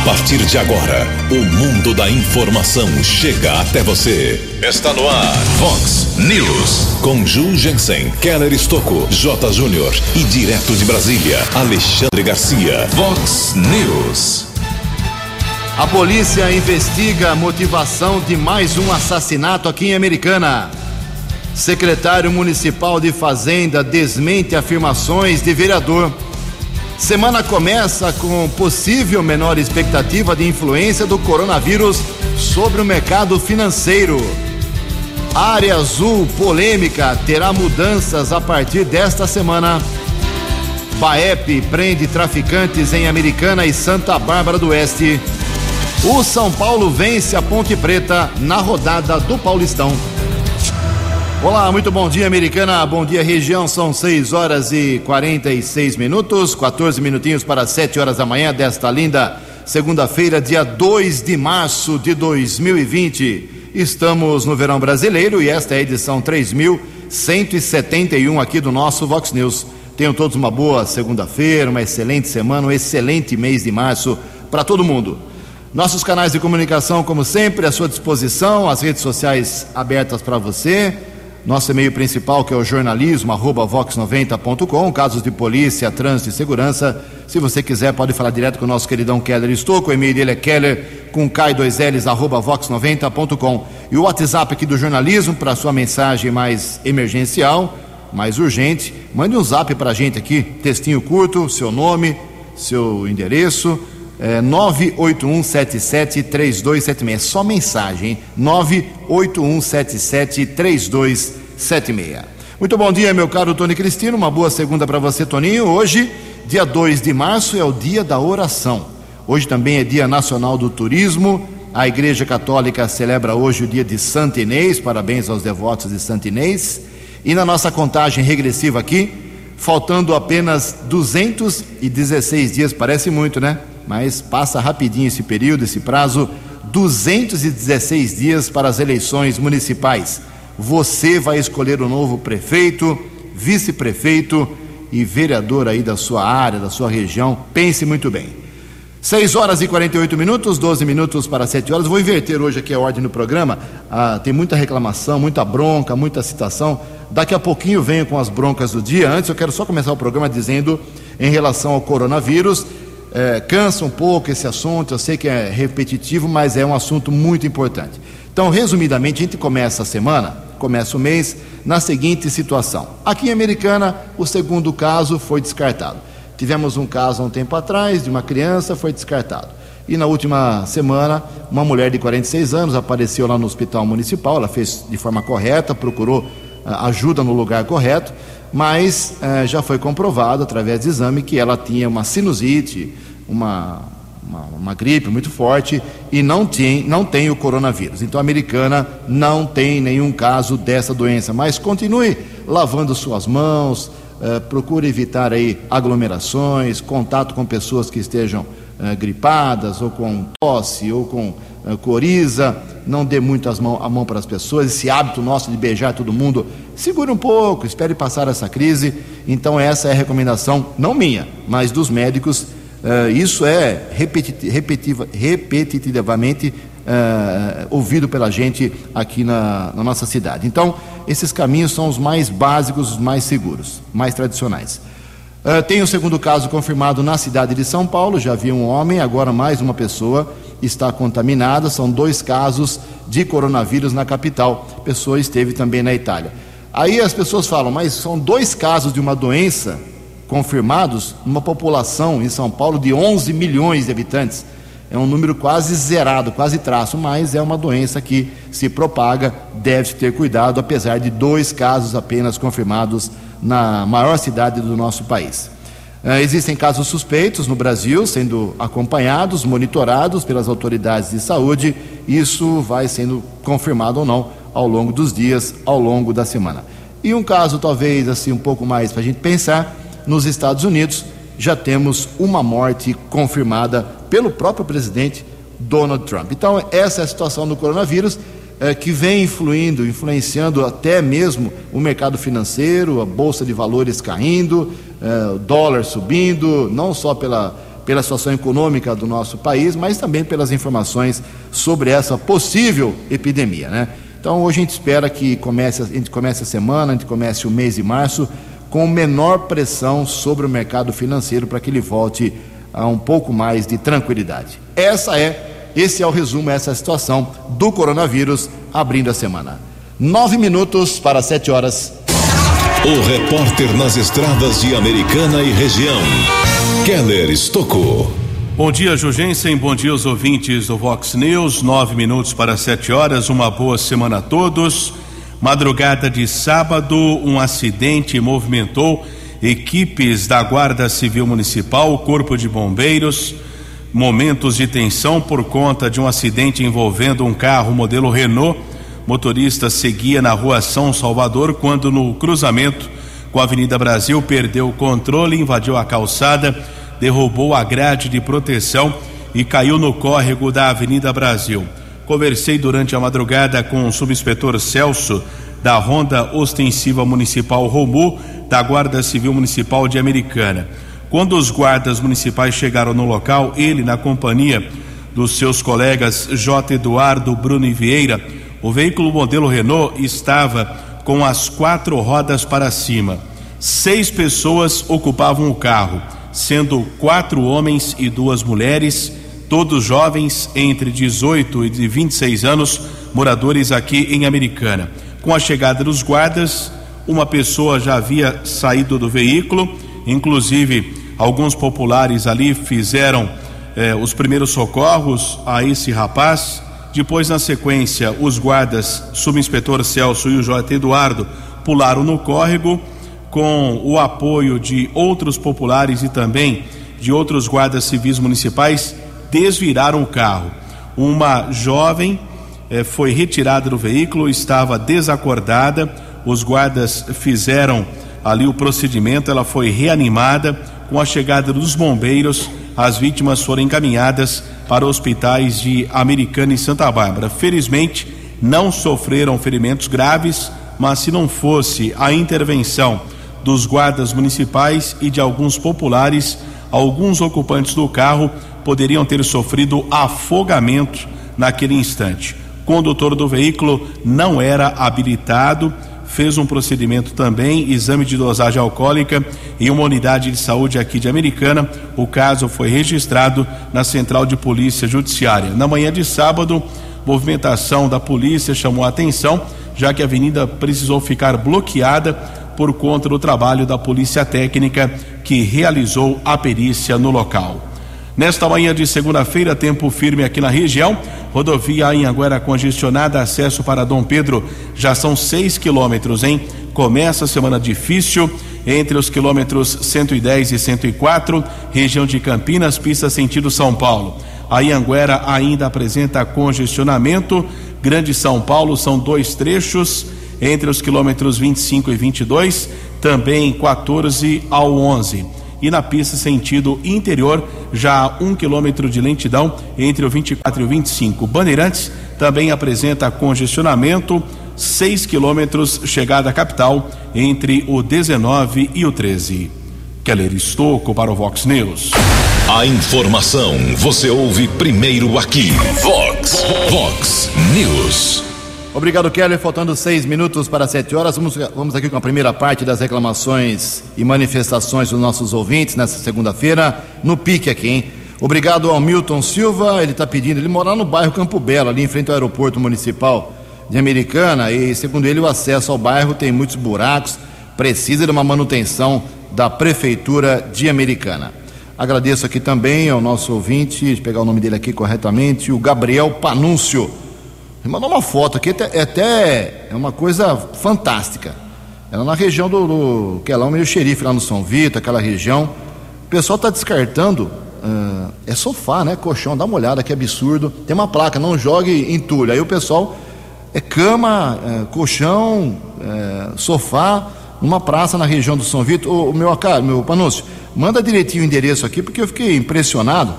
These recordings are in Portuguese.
A partir de agora, o mundo da informação chega até você. Está no ar, Fox News. Com Ju Jensen, Keller Estocco, J. Júnior e direto de Brasília, Alexandre Garcia. Fox News. A polícia investiga a motivação de mais um assassinato aqui em Americana. Secretário Municipal de Fazenda desmente afirmações de vereador. Semana começa com possível menor expectativa de influência do coronavírus sobre o mercado financeiro. Área Azul polêmica terá mudanças a partir desta semana. Baep prende traficantes em Americana e Santa Bárbara do Oeste. O São Paulo vence a Ponte Preta na rodada do Paulistão. Olá, muito bom dia, Americana. Bom dia, região. São 6 horas e 46 minutos, 14 minutinhos para 7 horas da manhã desta linda segunda-feira, dia 2 de março de 2020. Estamos no verão brasileiro e esta é a edição 3171 aqui do nosso Vox News. Tenham todos uma boa segunda-feira, uma excelente semana, um excelente mês de março para todo mundo. Nossos canais de comunicação, como sempre, à sua disposição, as redes sociais abertas para você. Nosso e-mail principal, que é o jornalismo, arroba vox90.com, casos de polícia, trânsito e segurança. Se você quiser, pode falar direto com o nosso queridão Keller Estouco. O e-mail dele é keller com K2Ls, arroba vox90.com. E o WhatsApp aqui do jornalismo, para sua mensagem mais emergencial, mais urgente. Mande um zap para a gente aqui, textinho curto, seu nome, seu endereço. É 981773276. É só mensagem, 981773276. Muito bom dia, meu caro Tony Cristino. Uma boa segunda para você, Toninho. Hoje, dia 2 de março, é o dia da oração. Hoje também é dia nacional do turismo. A Igreja Católica celebra hoje o dia de Santo Inês. Parabéns aos devotos de Santo Inês. E na nossa contagem regressiva aqui, faltando apenas 216 dias, parece muito, né? Mas passa rapidinho esse período, esse prazo, 216 dias para as eleições municipais. Você vai escolher o novo prefeito, vice-prefeito e vereador aí da sua área, da sua região. Pense muito bem. 6 horas e 48 minutos, 12 minutos para 7 horas. Vou inverter hoje aqui a ordem do programa. Ah, tem muita reclamação, muita bronca, muita citação. Daqui a pouquinho venho com as broncas do dia. Antes, eu quero só começar o programa dizendo em relação ao coronavírus. É, cansa um pouco esse assunto, eu sei que é repetitivo, mas é um assunto muito importante. Então, resumidamente, a gente começa a semana, começa o mês, na seguinte situação. Aqui em Americana, o segundo caso foi descartado. Tivemos um caso há um tempo atrás de uma criança, foi descartado. E na última semana, uma mulher de 46 anos apareceu lá no hospital municipal, ela fez de forma correta, procurou uh, ajuda no lugar correto, mas uh, já foi comprovado através de exame que ela tinha uma sinusite, uma, uma, uma, gripe muito forte e não tem, não tem o coronavírus. Então a americana não tem nenhum caso dessa doença, mas continue lavando suas mãos, uh, procure evitar aí aglomerações, contato com pessoas que estejam uh, gripadas ou com tosse ou com coriza, não dê muito mão, a mão para as pessoas, esse hábito nosso de beijar todo mundo, segure um pouco, espere passar essa crise. Então essa é a recomendação, não minha, mas dos médicos Uh, isso é repetitivamente uh, ouvido pela gente aqui na, na, nossa cidade. Então, esses caminhos são os mais básicos, os mais seguros, mais tradicionais. Uh, tem o um segundo caso confirmado na cidade de São Paulo, já havia um homem, agora mais uma pessoa está contaminada. São dois casos de coronavírus na capital. A pessoa esteve também na Itália. Aí as pessoas falam, mas são dois casos de uma doença confirmados numa população em São Paulo de 11 milhões de habitantes. É um número quase zerado, quase traço, mas é uma doença que se propaga, deve ter cuidado, apesar de dois casos apenas confirmados na maior cidade do nosso país. Uh, existem casos suspeitos no Brasil, sendo acompanhados, monitorados pelas autoridades de saúde. Isso vai sendo confirmado ou não ao longo dos dias, ao longo da semana. E um caso, talvez assim, um pouco mais para a gente pensar, nos Estados Unidos, já temos uma morte confirmada pelo próprio presidente Donald Trump. Então, essa é a situação do coronavírus, é, que vem influindo, influenciando até mesmo o mercado financeiro, a bolsa de valores caindo, é, o dólar subindo, não só pela, pela situação econômica do nosso país, mas também pelas informações sobre essa possível epidemia, né? Então hoje a gente espera que comece, a gente comece a semana, a gente comece o mês de março com menor pressão sobre o mercado financeiro para que ele volte a um pouco mais de tranquilidade. Essa é, esse é o resumo, essa é a situação do coronavírus abrindo a semana. Nove minutos para sete horas. O repórter nas estradas de Americana e região, Keller Estocou. Bom dia, Jugensen. Bom dia aos ouvintes do Vox News. Nove minutos para sete horas. Uma boa semana a todos. Madrugada de sábado, um acidente movimentou equipes da Guarda Civil Municipal, o Corpo de Bombeiros. Momentos de tensão por conta de um acidente envolvendo um carro modelo Renault. Motorista seguia na rua São Salvador quando, no cruzamento com a Avenida Brasil, perdeu o controle, invadiu a calçada derrubou a grade de proteção e caiu no córrego da Avenida Brasil. Conversei durante a madrugada com o subinspetor Celso da Ronda Ostensiva Municipal Romu da Guarda Civil Municipal de Americana. Quando os guardas municipais chegaram no local, ele na companhia dos seus colegas J. Eduardo Bruno e Vieira, o veículo modelo Renault estava com as quatro rodas para cima. Seis pessoas ocupavam o carro sendo quatro homens e duas mulheres, todos jovens entre 18 e 26 anos, moradores aqui em Americana. Com a chegada dos guardas, uma pessoa já havia saído do veículo, inclusive alguns populares ali fizeram eh, os primeiros socorros a esse rapaz. Depois, na sequência, os guardas, subinspetor Celso e o J. Eduardo, pularam no córrego com o apoio de outros populares e também de outros guardas civis municipais, desviraram o carro. Uma jovem eh, foi retirada do veículo, estava desacordada. Os guardas fizeram ali o procedimento, ela foi reanimada. Com a chegada dos bombeiros, as vítimas foram encaminhadas para hospitais de Americana e Santa Bárbara. Felizmente, não sofreram ferimentos graves, mas se não fosse a intervenção dos guardas municipais e de alguns populares, alguns ocupantes do carro poderiam ter sofrido afogamento naquele instante. O condutor do veículo não era habilitado, fez um procedimento também, exame de dosagem alcoólica em uma unidade de saúde aqui de Americana. O caso foi registrado na Central de Polícia Judiciária. Na manhã de sábado, movimentação da polícia chamou a atenção, já que a avenida precisou ficar bloqueada por conta do trabalho da Polícia Técnica que realizou a perícia no local. Nesta manhã de segunda-feira, tempo firme aqui na região, rodovia Anhanguera congestionada, acesso para Dom Pedro já são seis quilômetros, hein? Começa a semana difícil entre os quilômetros 110 e 104, região de Campinas, pista sentido São Paulo. A Anhanguera ainda apresenta congestionamento, Grande São Paulo são dois trechos entre os quilômetros 25 e 22, também 14 ao 11. E na pista sentido interior, já um quilômetro de lentidão entre o 24 e o 25. Bandeirantes também apresenta congestionamento, 6 quilômetros chegada à capital entre o 19 e o 13. Keller Estocco para o Vox News. A informação você ouve primeiro aqui. Vox, Vox News. Obrigado, Keller. Faltando seis minutos para sete horas, vamos, vamos aqui com a primeira parte das reclamações e manifestações dos nossos ouvintes nessa segunda-feira, no pique aqui, hein? Obrigado ao Milton Silva, ele está pedindo, ele mora no bairro Campo Belo, ali em frente ao aeroporto municipal de Americana, e segundo ele, o acesso ao bairro tem muitos buracos, precisa de uma manutenção da Prefeitura de Americana. Agradeço aqui também ao nosso ouvinte, pegar o nome dele aqui corretamente, o Gabriel Panúncio ele mandou uma foto aqui, é até é uma coisa fantástica. Ela na região do, do que é lá o meio xerife, lá no São Vito, aquela região. O pessoal está descartando, uh, é sofá, né? Colchão, dá uma olhada, que absurdo. Tem uma placa, não jogue entulho. Aí o pessoal é cama, é, colchão, é, sofá, numa praça na região do São Vito. O, o meu, meu Panúncio, manda direitinho o endereço aqui, porque eu fiquei impressionado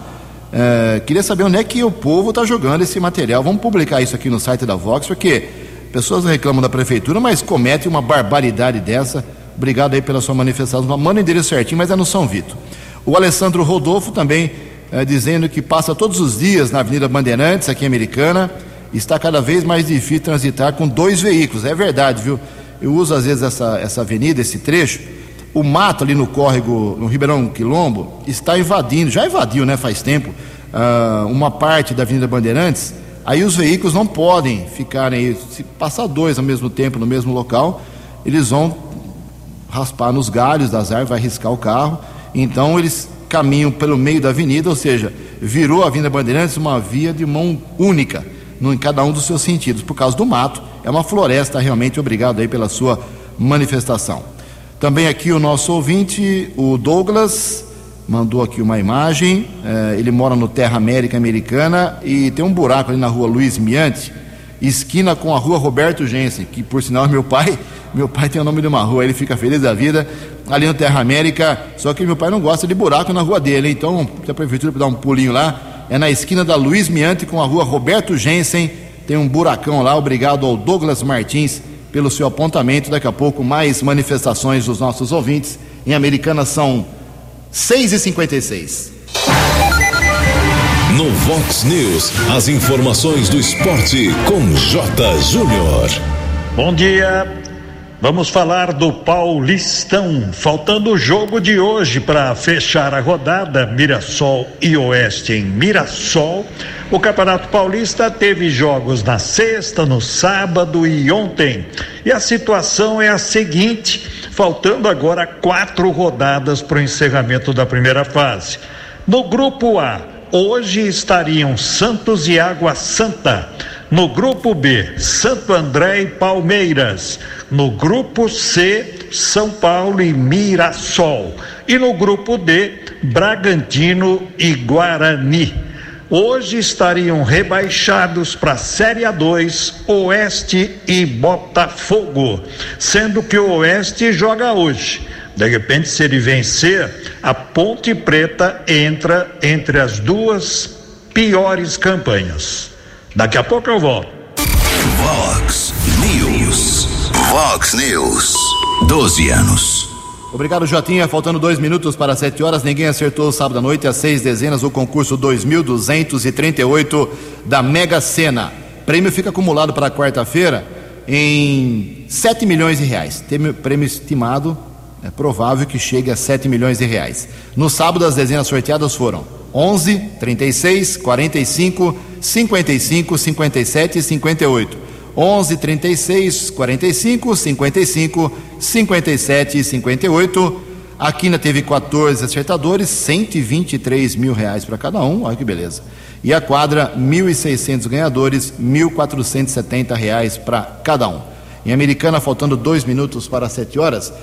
é, queria saber onde é que o povo está jogando esse material. Vamos publicar isso aqui no site da Vox, porque pessoas reclamam da prefeitura, mas cometem uma barbaridade dessa. Obrigado aí pela sua manifestação. Manda o endereço certinho, mas é no São Vito. O Alessandro Rodolfo também é, dizendo que passa todos os dias na Avenida Bandeirantes, aqui em Americana, está cada vez mais difícil transitar com dois veículos. É verdade, viu? Eu uso às vezes essa, essa avenida, esse trecho. O mato ali no córrego, no Ribeirão Quilombo, está invadindo, já invadiu, né, faz tempo, uh, uma parte da Avenida Bandeirantes. Aí os veículos não podem ficar aí, se passar dois ao mesmo tempo no mesmo local, eles vão raspar nos galhos das árvores, vai riscar o carro. Então eles caminham pelo meio da avenida, ou seja, virou a Avenida Bandeirantes uma via de mão única, em cada um dos seus sentidos, por causa do mato. É uma floresta, realmente. Obrigado aí pela sua manifestação. Também aqui o nosso ouvinte, o Douglas, mandou aqui uma imagem. É, ele mora no Terra América Americana e tem um buraco ali na rua Luiz Miante, esquina com a rua Roberto Gensen, que por sinal é meu pai. Meu pai tem o nome de uma rua, ele fica feliz da vida ali no Terra América. Só que meu pai não gosta de buraco na rua dele, então se a prefeitura dar um pulinho lá, é na esquina da Luiz Miante com a rua Roberto Gensen. Tem um buracão lá. Obrigado ao Douglas Martins pelo seu apontamento. Daqui a pouco, mais manifestações dos nossos ouvintes. Em Americana são 6 e 56 No Vox News, as informações do esporte com J. Júnior. Bom dia. Vamos falar do Paulistão. Faltando o jogo de hoje para fechar a rodada, Mirassol e Oeste em Mirassol. O Campeonato Paulista teve jogos na sexta, no sábado e ontem. E a situação é a seguinte: faltando agora quatro rodadas para o encerramento da primeira fase. No grupo A, hoje estariam Santos e Água Santa. No grupo B, Santo André e Palmeiras. No grupo C, São Paulo e Mirassol. E no grupo D, Bragantino e Guarani. Hoje estariam rebaixados para a Série A2, Oeste e Botafogo, sendo que o Oeste joga hoje. De repente, se ele vencer, a Ponte Preta entra entre as duas piores campanhas. Daqui a pouco eu volto. Vox News. Vox News. 12 anos. Obrigado, Jotinha. Faltando dois minutos para sete horas, ninguém acertou sábado à noite as seis dezenas do concurso 2238 da Mega Sena. Prêmio fica acumulado para quarta-feira em 7 milhões de reais. Prêmio estimado, é provável que chegue a 7 milhões de reais. No sábado, as dezenas sorteadas foram 11, 36, 45, 55, 57 e 58. 11, 36, 45, 55, 57 e 58. A Quina teve 14 acertadores, 123 mil reais para cada um, olha que beleza. E a quadra, 1.600 ganhadores, 1.470 reais para cada um. Em Americana, faltando dois minutos para sete horas,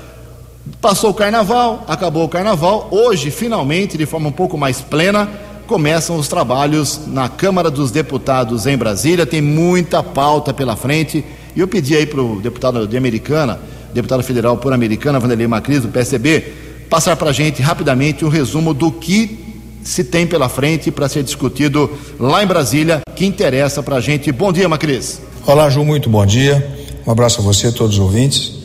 Passou o carnaval, acabou o carnaval. Hoje, finalmente, de forma um pouco mais plena, começam os trabalhos na Câmara dos Deputados em Brasília. Tem muita pauta pela frente. E eu pedi aí para o deputado de Americana, deputado federal por Americana, Vanderlei Macris, do PSB, passar para a gente rapidamente um resumo do que se tem pela frente para ser discutido lá em Brasília, que interessa para a gente. Bom dia, Macris. Olá, Ju, muito bom dia. Um abraço a você, todos os ouvintes.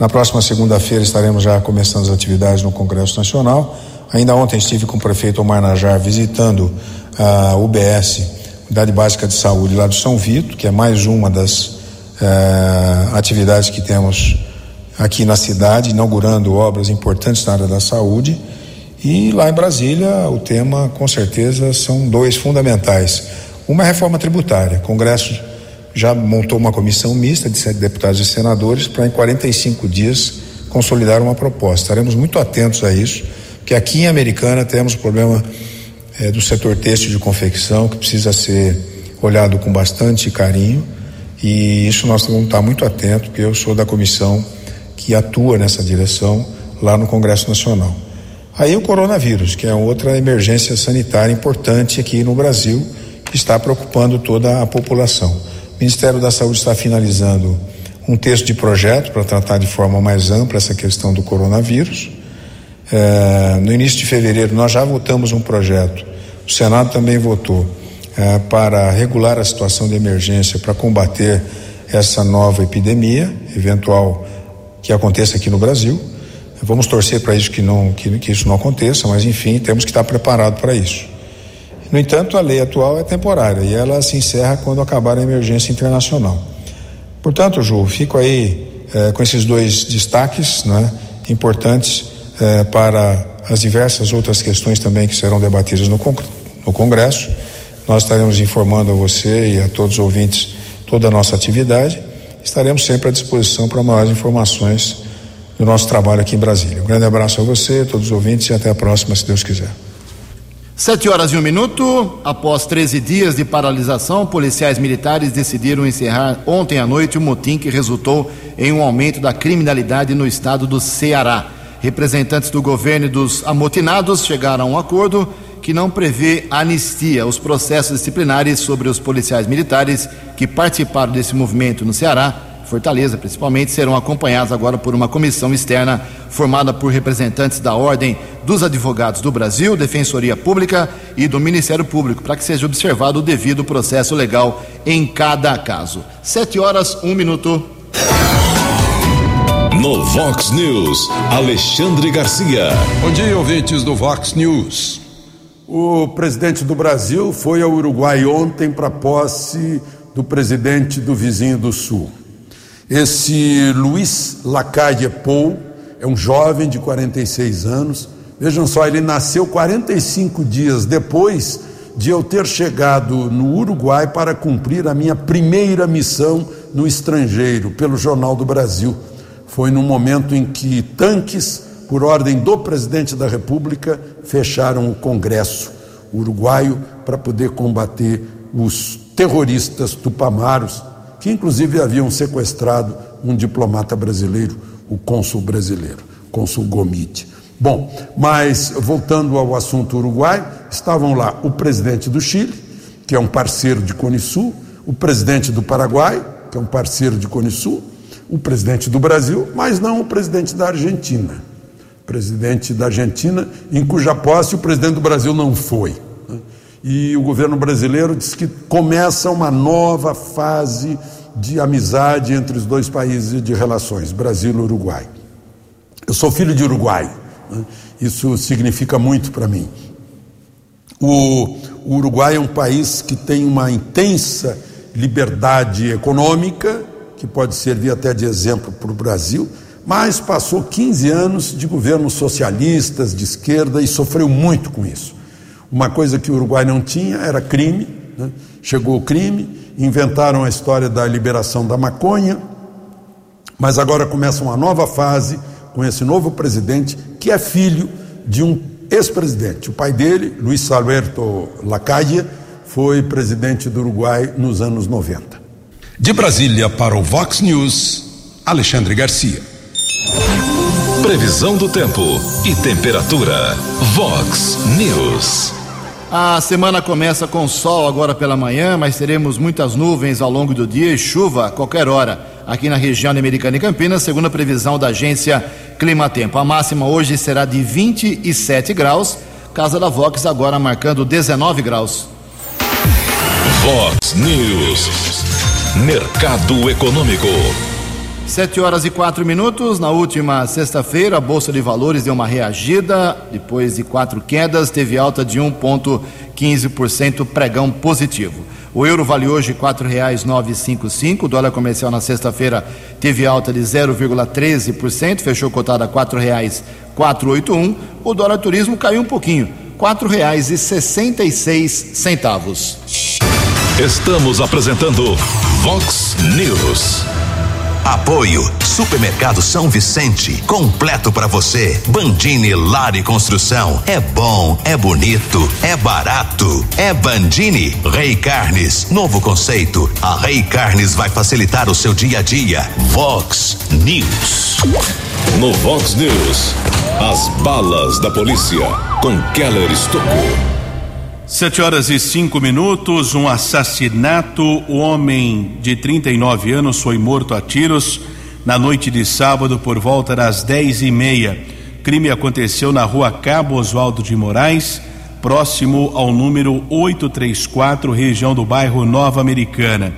Na próxima segunda-feira estaremos já começando as atividades no Congresso Nacional. Ainda ontem estive com o prefeito Omar Najar visitando a UBS, Unidade Básica de Saúde lá do São Vito, que é mais uma das eh, atividades que temos aqui na cidade, inaugurando obras importantes na área da saúde. E lá em Brasília, o tema, com certeza, são dois fundamentais. Uma é a reforma tributária. Congresso já montou uma comissão mista de sete deputados e senadores para, em 45 dias, consolidar uma proposta. Estaremos muito atentos a isso, porque aqui em Americana temos o problema é, do setor têxtil de confecção, que precisa ser olhado com bastante carinho, e isso nós vamos estar muito atentos, porque eu sou da comissão que atua nessa direção lá no Congresso Nacional. Aí o coronavírus, que é outra emergência sanitária importante aqui no Brasil, que está preocupando toda a população. Ministério da Saúde está finalizando um texto de projeto para tratar de forma mais ampla essa questão do coronavírus. É, no início de fevereiro, nós já votamos um projeto, o Senado também votou, é, para regular a situação de emergência para combater essa nova epidemia, eventual que aconteça aqui no Brasil. Vamos torcer para isso que, não, que, que isso não aconteça, mas enfim, temos que estar preparados para isso. No entanto, a lei atual é temporária e ela se encerra quando acabar a emergência internacional. Portanto, Ju, fico aí eh, com esses dois destaques né, importantes eh, para as diversas outras questões também que serão debatidas no, no Congresso. Nós estaremos informando a você e a todos os ouvintes toda a nossa atividade. Estaremos sempre à disposição para maiores informações do nosso trabalho aqui em Brasília. Um grande abraço a você, a todos os ouvintes e até a próxima, se Deus quiser. Sete horas e um minuto. Após 13 dias de paralisação, policiais militares decidiram encerrar ontem à noite o motim que resultou em um aumento da criminalidade no estado do Ceará. Representantes do governo e dos amotinados chegaram a um acordo que não prevê anistia. Os processos disciplinares sobre os policiais militares que participaram desse movimento no Ceará Fortaleza, principalmente, serão acompanhados agora por uma comissão externa formada por representantes da Ordem dos Advogados do Brasil, Defensoria Pública e do Ministério Público, para que seja observado o devido processo legal em cada caso. Sete horas, um minuto. No Vox News, Alexandre Garcia. Bom dia, ouvintes do Vox News. O presidente do Brasil foi ao Uruguai ontem para posse do presidente do vizinho do Sul. Esse Luiz Lacalle Pou é um jovem de 46 anos. Vejam só, ele nasceu 45 dias depois de eu ter chegado no Uruguai para cumprir a minha primeira missão no estrangeiro, pelo Jornal do Brasil. Foi no momento em que tanques, por ordem do presidente da República, fecharam o Congresso uruguaio para poder combater os terroristas tupamaros que inclusive haviam sequestrado um diplomata brasileiro, o cônsul brasileiro, cônsul Gomite. Bom, mas voltando ao assunto Uruguai, estavam lá o presidente do Chile, que é um parceiro de Cone Sul, o presidente do Paraguai, que é um parceiro de Cone Sul, o presidente do Brasil, mas não o presidente da Argentina. Presidente da Argentina, em cuja posse o presidente do Brasil não foi e o governo brasileiro diz que começa uma nova fase de amizade entre os dois países e de relações, Brasil e Uruguai. Eu sou filho de Uruguai, né? isso significa muito para mim. O, o Uruguai é um país que tem uma intensa liberdade econômica, que pode servir até de exemplo para o Brasil, mas passou 15 anos de governos socialistas, de esquerda, e sofreu muito com isso. Uma coisa que o Uruguai não tinha era crime. Né? Chegou o crime, inventaram a história da liberação da maconha, mas agora começa uma nova fase com esse novo presidente, que é filho de um ex-presidente. O pai dele, Luiz Alberto Lacalle, foi presidente do Uruguai nos anos 90. De Brasília para o Vox News, Alexandre Garcia. Previsão do tempo e temperatura. Vox News. A semana começa com sol agora pela manhã, mas teremos muitas nuvens ao longo do dia e chuva a qualquer hora aqui na região de Americana e Campinas, segundo a previsão da agência Climatempo. A máxima hoje será de 27 graus, Casa da Vox agora marcando 19 graus. Vox News, Mercado Econômico. Sete horas e quatro minutos. Na última sexta-feira, a Bolsa de Valores deu uma reagida. Depois de quatro quedas, teve alta de 1,15%, pregão positivo. O euro vale hoje R$ 4,955. O dólar comercial na sexta-feira teve alta de 0,13%, fechou cotado a R$ 4,481. O dólar turismo caiu um pouquinho, R$ 4,66. Estamos apresentando Vox News. Apoio Supermercado São Vicente, completo para você. Bandini Lar e Construção. É bom, é bonito, é barato. É Bandini Rei Carnes, novo conceito. A Rei Carnes vai facilitar o seu dia a dia. Vox News. No Vox News, as balas da polícia com Keller Estocou. Sete horas e cinco minutos, um assassinato. O homem de 39 anos foi morto a tiros na noite de sábado por volta das dez e meia. Crime aconteceu na rua Cabo Oswaldo de Moraes, próximo ao número 834, região do bairro Nova Americana.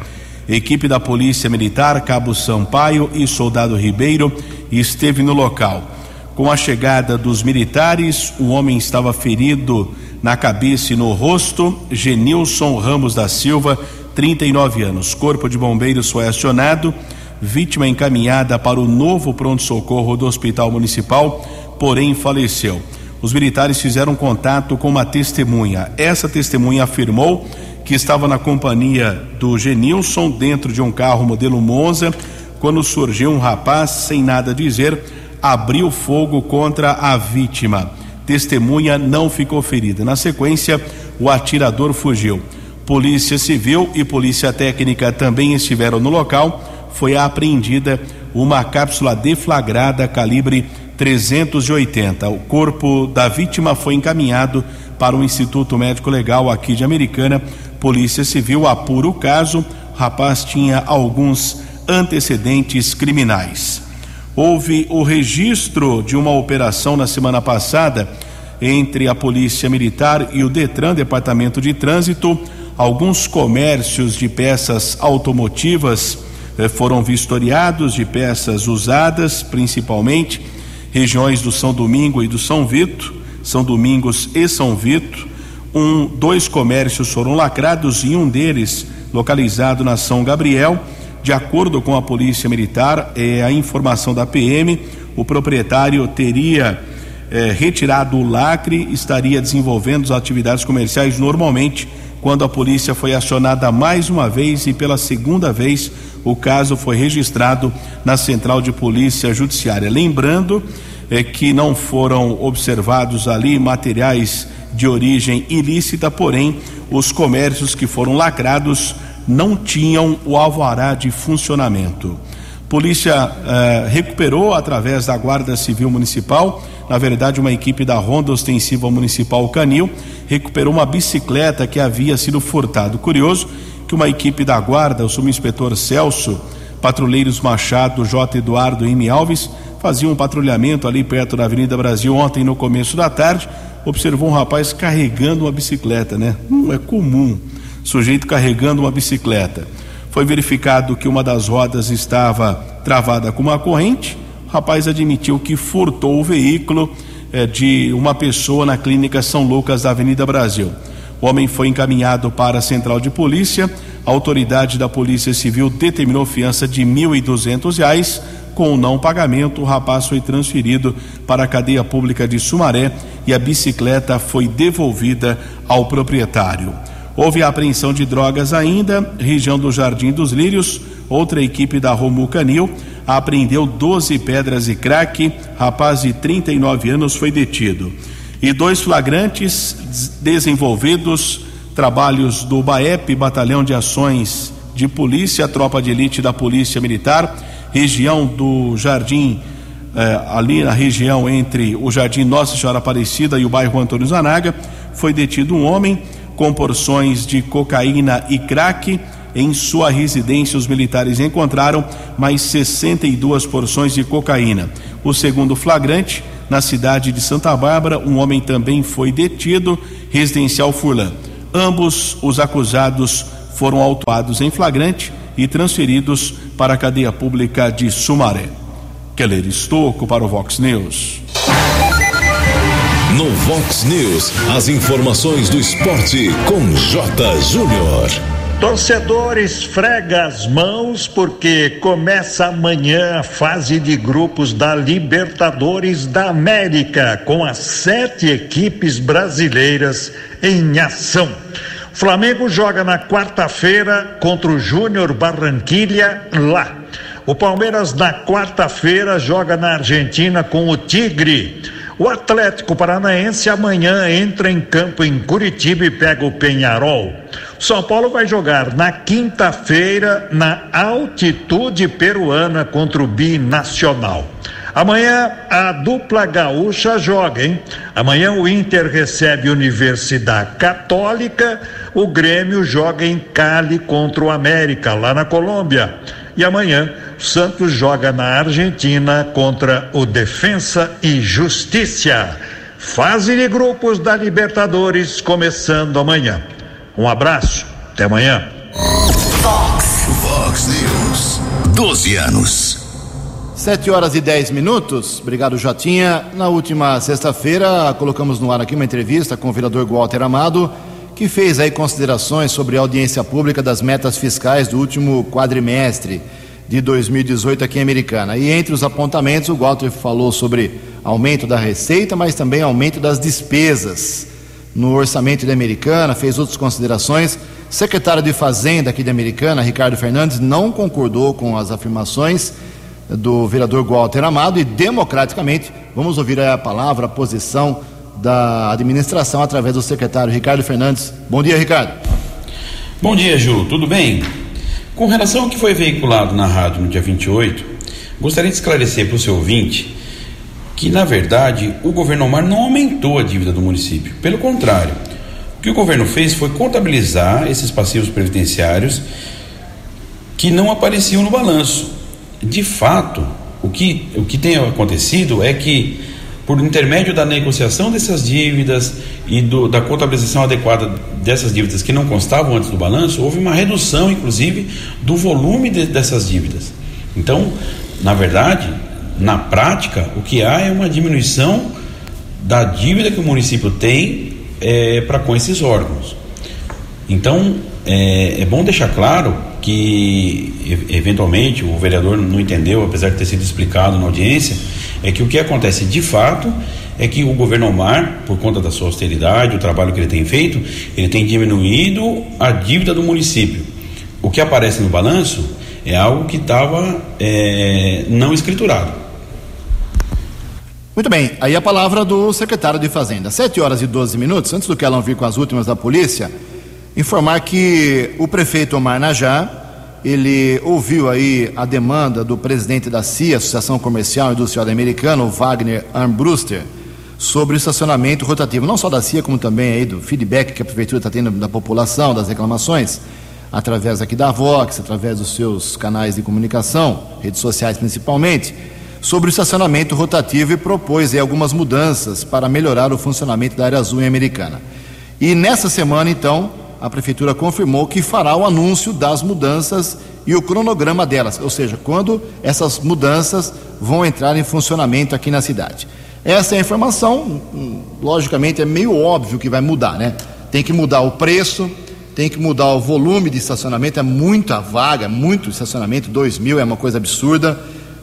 Equipe da Polícia Militar, Cabo Sampaio e Soldado Ribeiro esteve no local. Com a chegada dos militares, o homem estava ferido na cabeça e no rosto. Genilson Ramos da Silva, 39 anos. Corpo de Bombeiros foi acionado. Vítima encaminhada para o novo pronto-socorro do Hospital Municipal, porém faleceu. Os militares fizeram contato com uma testemunha. Essa testemunha afirmou que estava na companhia do Genilson dentro de um carro modelo Monza quando surgiu um rapaz sem nada dizer, abriu fogo contra a vítima. Testemunha não ficou ferida. Na sequência, o atirador fugiu. Polícia Civil e Polícia Técnica também estiveram no local. Foi apreendida uma cápsula deflagrada calibre 380. O corpo da vítima foi encaminhado para o Instituto Médico Legal aqui de Americana. Polícia Civil apura o caso. O rapaz tinha alguns antecedentes criminais. Houve o registro de uma operação na semana passada entre a Polícia Militar e o Detran, Departamento de Trânsito. Alguns comércios de peças automotivas eh, foram vistoriados, de peças usadas, principalmente regiões do São Domingo e do São Vito, São Domingos e São Vito. Um, dois comércios foram lacrados e um deles localizado na São Gabriel de acordo com a Polícia Militar, é, a informação da PM, o proprietário teria é, retirado o lacre, estaria desenvolvendo as atividades comerciais normalmente. Quando a polícia foi acionada mais uma vez e pela segunda vez, o caso foi registrado na Central de Polícia Judiciária. Lembrando é, que não foram observados ali materiais de origem ilícita, porém, os comércios que foram lacrados não tinham o alvará de funcionamento. Polícia eh, recuperou através da Guarda Civil Municipal, na verdade, uma equipe da Ronda Ostensiva Municipal Canil, recuperou uma bicicleta que havia sido furtada. Curioso que uma equipe da Guarda, o subinspetor Celso, patrulheiros Machado, J. Eduardo e M. Alves, faziam um patrulhamento ali perto da Avenida Brasil ontem no começo da tarde, observou um rapaz carregando uma bicicleta, né? Não é comum sujeito carregando uma bicicleta. Foi verificado que uma das rodas estava travada com uma corrente. O rapaz admitiu que furtou o veículo eh, de uma pessoa na clínica São Lucas da Avenida Brasil. O homem foi encaminhado para a central de polícia. A autoridade da Polícia Civil determinou fiança de R$ 1.200. Com o não pagamento, o rapaz foi transferido para a cadeia pública de Sumaré e a bicicleta foi devolvida ao proprietário. Houve a apreensão de drogas ainda, região do Jardim dos Lírios. Outra equipe da Romu Canil apreendeu 12 pedras e crack. Rapaz de 39 anos foi detido. E dois flagrantes desenvolvidos, trabalhos do BAEP, Batalhão de Ações de Polícia, tropa de elite da Polícia Militar, região do Jardim, eh, ali na região entre o Jardim Nossa Senhora Aparecida e o bairro Antônio Zanaga, foi detido um homem com porções de cocaína e crack. Em sua residência, os militares encontraram mais 62 porções de cocaína. O segundo flagrante, na cidade de Santa Bárbara, um homem também foi detido, residencial Furlan. Ambos os acusados foram autuados em flagrante e transferidos para a cadeia pública de Sumaré. Keller Estocco para o Vox News. No Vox News, as informações do esporte com J. Júnior. Torcedores, esfrega as mãos porque começa amanhã a fase de grupos da Libertadores da América, com as sete equipes brasileiras em ação. Flamengo joga na quarta-feira contra o Júnior Barranquilha lá. O Palmeiras na quarta-feira joga na Argentina com o Tigre. O Atlético Paranaense amanhã entra em campo em Curitiba e pega o Penharol. São Paulo vai jogar na quinta-feira na altitude peruana contra o Binacional. Amanhã a dupla gaúcha joga, hein? Amanhã o Inter recebe Universidade Católica, o Grêmio joga em Cali contra o América, lá na Colômbia. E amanhã, Santos joga na Argentina contra o Defensa e Justiça. Fase de grupos da Libertadores começando amanhã. Um abraço, até amanhã. Fox, Fox News. 12 anos. Sete horas e dez minutos. Obrigado, Jotinha. Na última sexta-feira, colocamos no ar aqui uma entrevista com o vereador Walter Amado, que fez aí considerações sobre a audiência pública das metas fiscais do último quadrimestre de 2018 aqui em Americana. E entre os apontamentos, o Walter falou sobre aumento da receita, mas também aumento das despesas no orçamento de Americana, fez outras considerações. Secretário de Fazenda aqui de Americana, Ricardo Fernandes, não concordou com as afirmações do vereador Walter Amado e, democraticamente, vamos ouvir a palavra, a posição da administração através do secretário Ricardo Fernandes. Bom dia, Ricardo. Bom dia, Ju. Tudo bem? Com relação ao que foi veiculado na rádio no dia 28, gostaria de esclarecer para o seu ouvinte que, na verdade, o governo Omar não aumentou a dívida do município. Pelo contrário, o que o governo fez foi contabilizar esses passivos previdenciários que não apareciam no balanço. De fato, o que, o que tem acontecido é que, por intermédio da negociação dessas dívidas e do, da contabilização adequada dessas dívidas que não constavam antes do balanço, houve uma redução, inclusive, do volume de, dessas dívidas. Então, na verdade, na prática, o que há é uma diminuição da dívida que o município tem é, para com esses órgãos. Então, é, é, bom deixar claro que, eventualmente, o vereador não entendeu, apesar de ter sido explicado na audiência, é que o que acontece de fato é que o governo Omar, por conta da sua austeridade, o trabalho que ele tem feito, ele tem diminuído a dívida do município. O que aparece no balanço é algo que estava é, não escriturado. Muito bem, aí a palavra do secretário de Fazenda. Sete horas e 12 minutos, antes do que ela vir com as últimas da polícia, informar que o prefeito Omar Najá, ele ouviu aí a demanda do presidente da CIA, Associação Comercial e Industrial Americana, o Wagner Armbruster, sobre o estacionamento rotativo, não só da CIA, como também aí do feedback que a prefeitura está tendo da população, das reclamações, através aqui da Vox, através dos seus canais de comunicação, redes sociais principalmente, sobre o estacionamento rotativo e propôs aí algumas mudanças para melhorar o funcionamento da área azul em Americana. E nessa semana, então, a prefeitura confirmou que fará o anúncio das mudanças e o cronograma delas, ou seja, quando essas mudanças vão entrar em funcionamento aqui na cidade. Essa é a informação, logicamente é meio óbvio que vai mudar, né? Tem que mudar o preço, tem que mudar o volume de estacionamento, é muita vaga, muito estacionamento, 2 mil é uma coisa absurda,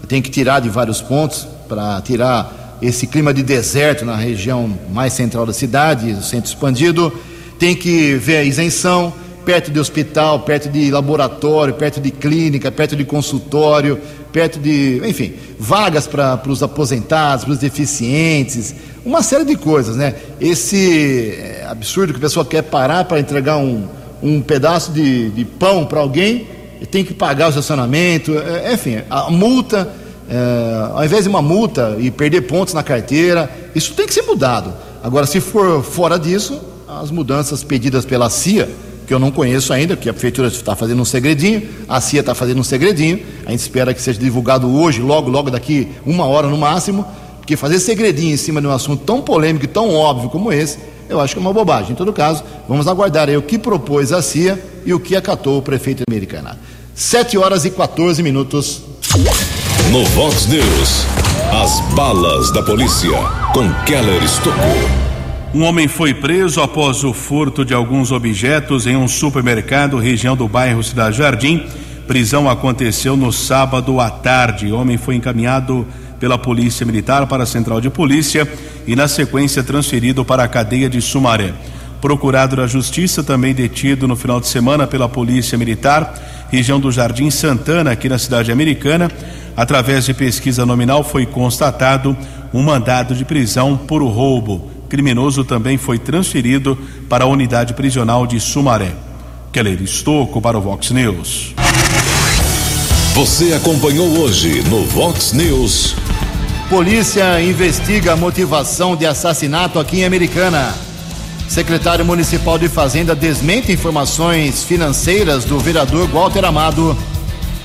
tem que tirar de vários pontos para tirar esse clima de deserto na região mais central da cidade, o centro expandido tem que ver a isenção perto de hospital, perto de laboratório, perto de clínica, perto de consultório, perto de, enfim, vagas para os aposentados, para os deficientes, uma série de coisas, né? Esse é, absurdo que a pessoa quer parar para entregar um, um pedaço de, de pão para alguém, tem que pagar o estacionamento, é, enfim, a multa, é, ao invés de uma multa e perder pontos na carteira, isso tem que ser mudado. Agora, se for fora disso, as mudanças pedidas pela CIA, que eu não conheço ainda, que a prefeitura está fazendo um segredinho, a CIA está fazendo um segredinho, a gente espera que seja divulgado hoje, logo, logo daqui uma hora no máximo, porque fazer segredinho em cima de um assunto tão polêmico e tão óbvio como esse, eu acho que é uma bobagem. Em todo caso, vamos aguardar aí o que propôs a CIA e o que acatou o prefeito americano. 7 horas e 14 minutos. No Vox News, as balas da polícia com Keller Estocou. Um homem foi preso após o furto de alguns objetos em um supermercado, região do bairro Cidade Jardim. Prisão aconteceu no sábado à tarde. O homem foi encaminhado pela Polícia Militar para a Central de Polícia e, na sequência, transferido para a cadeia de Sumaré. Procurado da Justiça, também detido no final de semana pela Polícia Militar, região do Jardim Santana, aqui na cidade americana. Através de pesquisa nominal, foi constatado um mandado de prisão por roubo criminoso também foi transferido para a unidade prisional de Sumaré. Keller Estocco para o Vox News. Você acompanhou hoje no Vox News. Polícia investiga a motivação de assassinato aqui em Americana. Secretário Municipal de Fazenda desmente informações financeiras do vereador Walter Amado.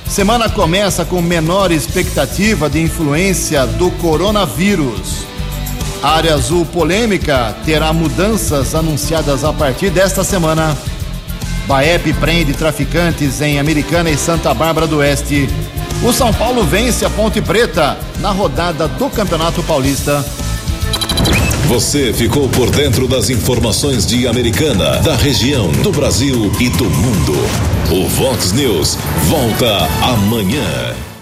Semana começa com menor expectativa de influência do coronavírus. Área azul polêmica terá mudanças anunciadas a partir desta semana. Baep prende traficantes em Americana e Santa Bárbara do Oeste. O São Paulo vence a Ponte Preta na rodada do Campeonato Paulista. Você ficou por dentro das informações de Americana, da região, do Brasil e do mundo. O Vox News volta amanhã.